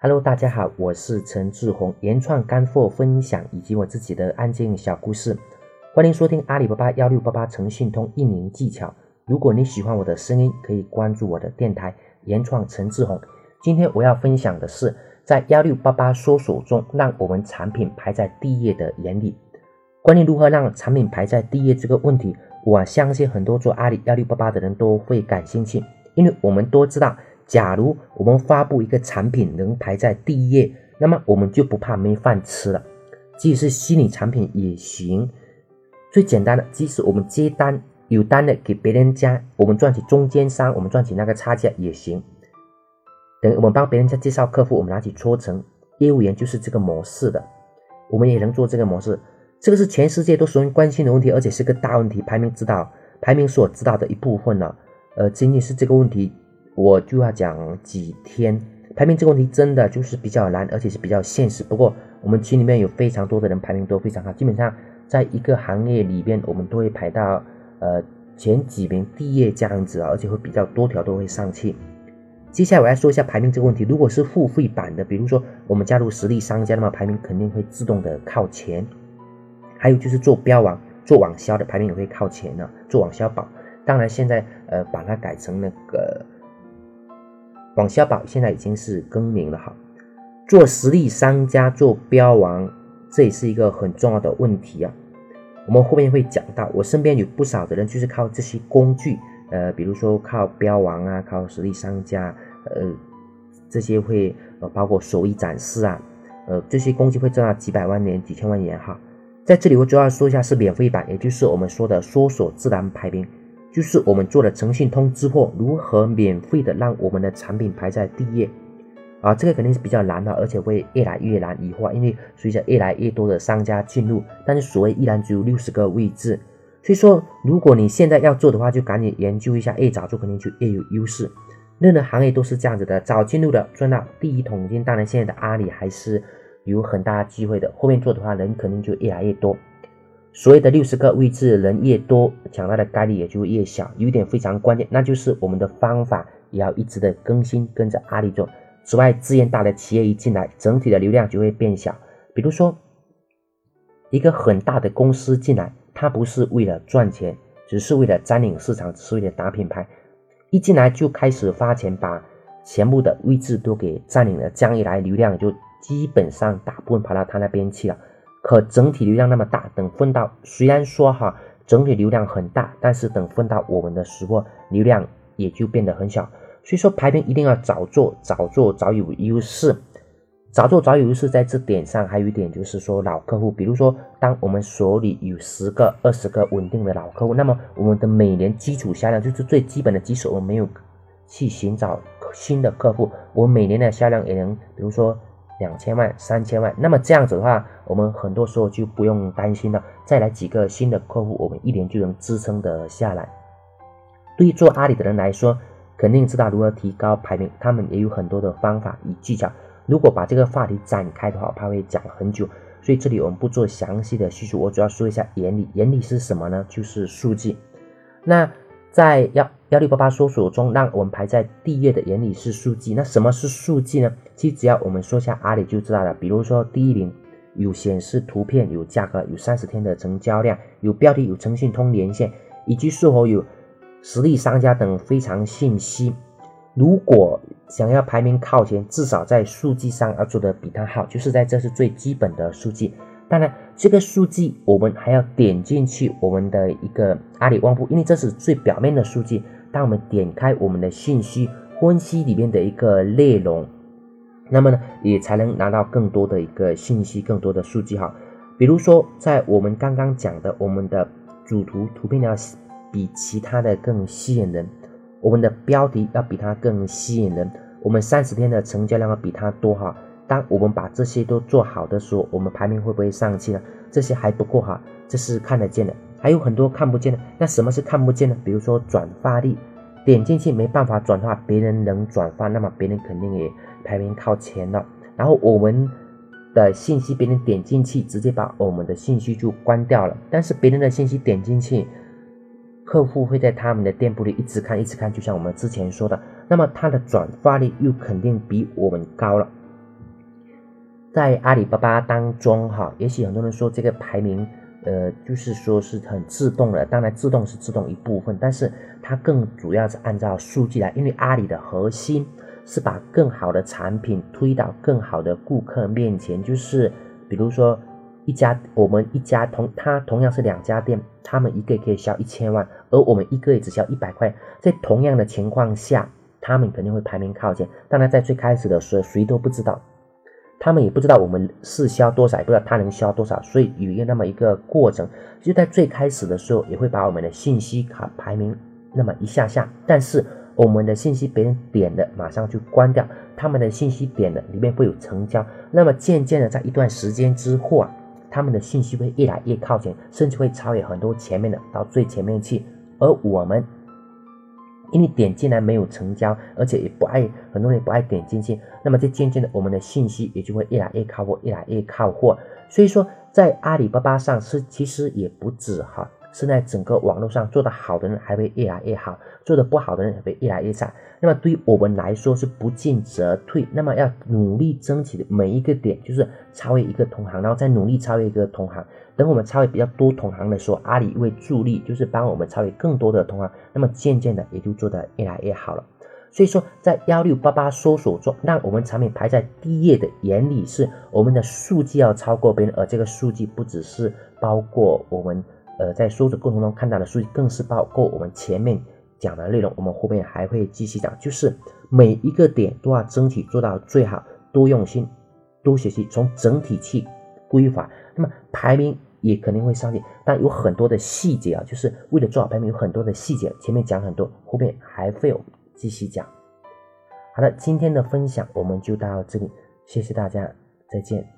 Hello，大家好，我是陈志宏，原创干货分享以及我自己的案件小故事，欢迎收听阿里巴巴幺六八八诚信通运营技巧。如果你喜欢我的声音，可以关注我的电台原创陈志宏。今天我要分享的是，在幺六八八搜索中，让我们产品排在第一页的原理。关于如何让产品排在第一页这个问题，我相信很多做阿里幺六八八的人都会感兴趣，因为我们都知道。假如我们发布一个产品能排在第一页，那么我们就不怕没饭吃了。即使是虚拟产品也行。最简单的，即使我们接单有单的给别人家，我们赚取中间商，我们赚取那个差价也行。等我们帮别人家介绍客户，我们拿起抽成，业务员就是这个模式的，我们也能做这个模式。这个是全世界都十分关心的问题，而且是个大问题，排名知道，排名所知道的一部分了。呃，仅仅是这个问题。我就要讲几天排名这个问题，真的就是比较难，而且是比较现实。不过我们群里面有非常多的人排名都非常好，基本上在一个行业里边，我们都会排到呃前几名、第一这样子啊，而且会比较多条都会上去。接下来我来说一下排名这个问题。如果是付费版的，比如说我们加入实力商家，那么排名肯定会自动的靠前。还有就是做标网、做网销的排名也会靠前的，做网销宝。当然现在呃把它改成那个。网销宝现在已经是更名了哈，做实力商家做标王，这也是一个很重要的问题啊。我们后面会讲到，我身边有不少的人就是靠这些工具，呃，比如说靠标王啊，靠实力商家，呃，这些会呃包括手艺展示啊，呃，这些工具会挣到几百万年、几千万元哈。在这里我主要说一下是免费版，也就是我们说的搜索自然排名。就是我们做了诚信通之后，如何免费的让我们的产品排在第一页啊？这个肯定是比较难的，而且会越来越难以化，因为随着越来越多的商家进入，但是所谓依然只有六十个位置。所以说，如果你现在要做的话，就赶紧研究一下，越早做肯定就越有优势。任何行业都是这样子的，早进入的赚到第一桶金。当然，现在的阿里还是有很大机会的，后面做的话，人肯定就越来越多。所谓的六十个位置，人越多，抢到的概率也就越小。有一点非常关键，那就是我们的方法也要一直的更新，跟着阿里做。此外，资源大的企业一进来，整体的流量就会变小。比如说，一个很大的公司进来，它不是为了赚钱，只是为了占领市场，只是为了打品牌。一进来就开始发钱，把全部的位置都给占领了，这样一来，流量就基本上大部分跑到他那边去了。可整体流量那么大，等分到虽然说哈整体流量很大，但是等分到我们的时候，流量也就变得很小。所以说排名一定要早做，早做早有优势，早做早有优势。在这点上还有一点就是说老客户，比如说当我们手里有十个、二十个稳定的老客户，那么我们的每年基础销量就是最基本的基础，我们没有去寻找新的客户，我每年的销量也能，比如说。两千万、三千万，那么这样子的话，我们很多时候就不用担心了。再来几个新的客户，我们一年就能支撑得下来。对于做阿里的人来说，肯定知道如何提高排名，他们也有很多的方法与技巧。如果把这个话题展开的话，怕会讲很久，所以这里我们不做详细的叙述，我主要说一下原理。原理是什么呢？就是数据。那在幺幺六八八搜索中，让我们排在第一页的原理是数据。那什么是数据呢？其实只要我们说一下阿里就知道了。比如说第一名有显示图片、有价格、有三十天的成交量、有标题、有诚信通连线，以及是否有实力商家等非常信息。如果想要排名靠前，至少在数据上要做的比他好，就是在这是最基本的数据。当然，这个数据我们还要点进去我们的一个阿里旺铺，因为这是最表面的数据。当我们点开我们的信息分析里面的一个内容，那么呢，也才能拿到更多的一个信息，更多的数据哈。比如说，在我们刚刚讲的，我们的主图图片要比其他的更吸引人，我们的标题要比它更吸引人，我们三十天的成交量要比它多哈。当我们把这些都做好的时候，我们排名会不会上去呢？这些还不够哈，这是看得见的，还有很多看不见的。那什么是看不见呢？比如说转发率，点进去没办法转发，别人能转发，那么别人肯定也排名靠前了。然后我们的信息，别人点进去直接把我们的信息就关掉了，但是别人的信息点进去，客户会在他们的店铺里一直看，一直看，就像我们之前说的，那么他的转发率又肯定比我们高了。在阿里巴巴当中，哈，也许很多人说这个排名，呃，就是说是很自动的。当然，自动是自动一部分，但是它更主要是按照数据来，因为阿里的核心是把更好的产品推到更好的顾客面前。就是比如说，一家我们一家同它同样是两家店，他们一个可以销一千万，而我们一个也只销一百块，在同样的情况下，他们肯定会排名靠前。当然，在最开始的时候，谁都不知道。他们也不知道我们是销多少，也不知道他能销多少，所以有一个那么一个过程，就在最开始的时候也会把我们的信息卡排名那么一下下，但是我们的信息别人点的马上就关掉，他们的信息点的里面会有成交，那么渐渐的在一段时间之后啊，他们的信息会越来越靠前，甚至会超越很多前面的到最前面去，而我们。因为点进来没有成交，而且也不爱很多人不爱点进去，那么这渐渐的我们的信息也就会越来越靠货，越来越靠货。所以说，在阿里巴巴上是其实也不止哈。现在整个网络上做得好的人还会越来越好，做得不好的人也会越来越差。那么对于我们来说是不进则退，那么要努力争取的每一个点就是超越一个同行，然后再努力超越一个同行。等我们超越比较多同行的时候，阿里会助力，就是帮我们超越更多的同行。那么渐渐的也就做得越来越好了。所以说，在幺六八八搜索中，让我们产品排在第一页的原理是，我们的数据要超过别人，而这个数据不只是包括我们。呃，在搜索过程中看到的数据，更是包括我们前面讲的内容。我们后面还会继续讲，就是每一个点都要争取做到最好，多用心，多学习，从整体去规划。那么排名也肯定会上去，但有很多的细节啊，就是为了做好排名，有很多的细节。前面讲很多，后面还会有继续讲。好的，今天的分享我们就到这里，谢谢大家，再见。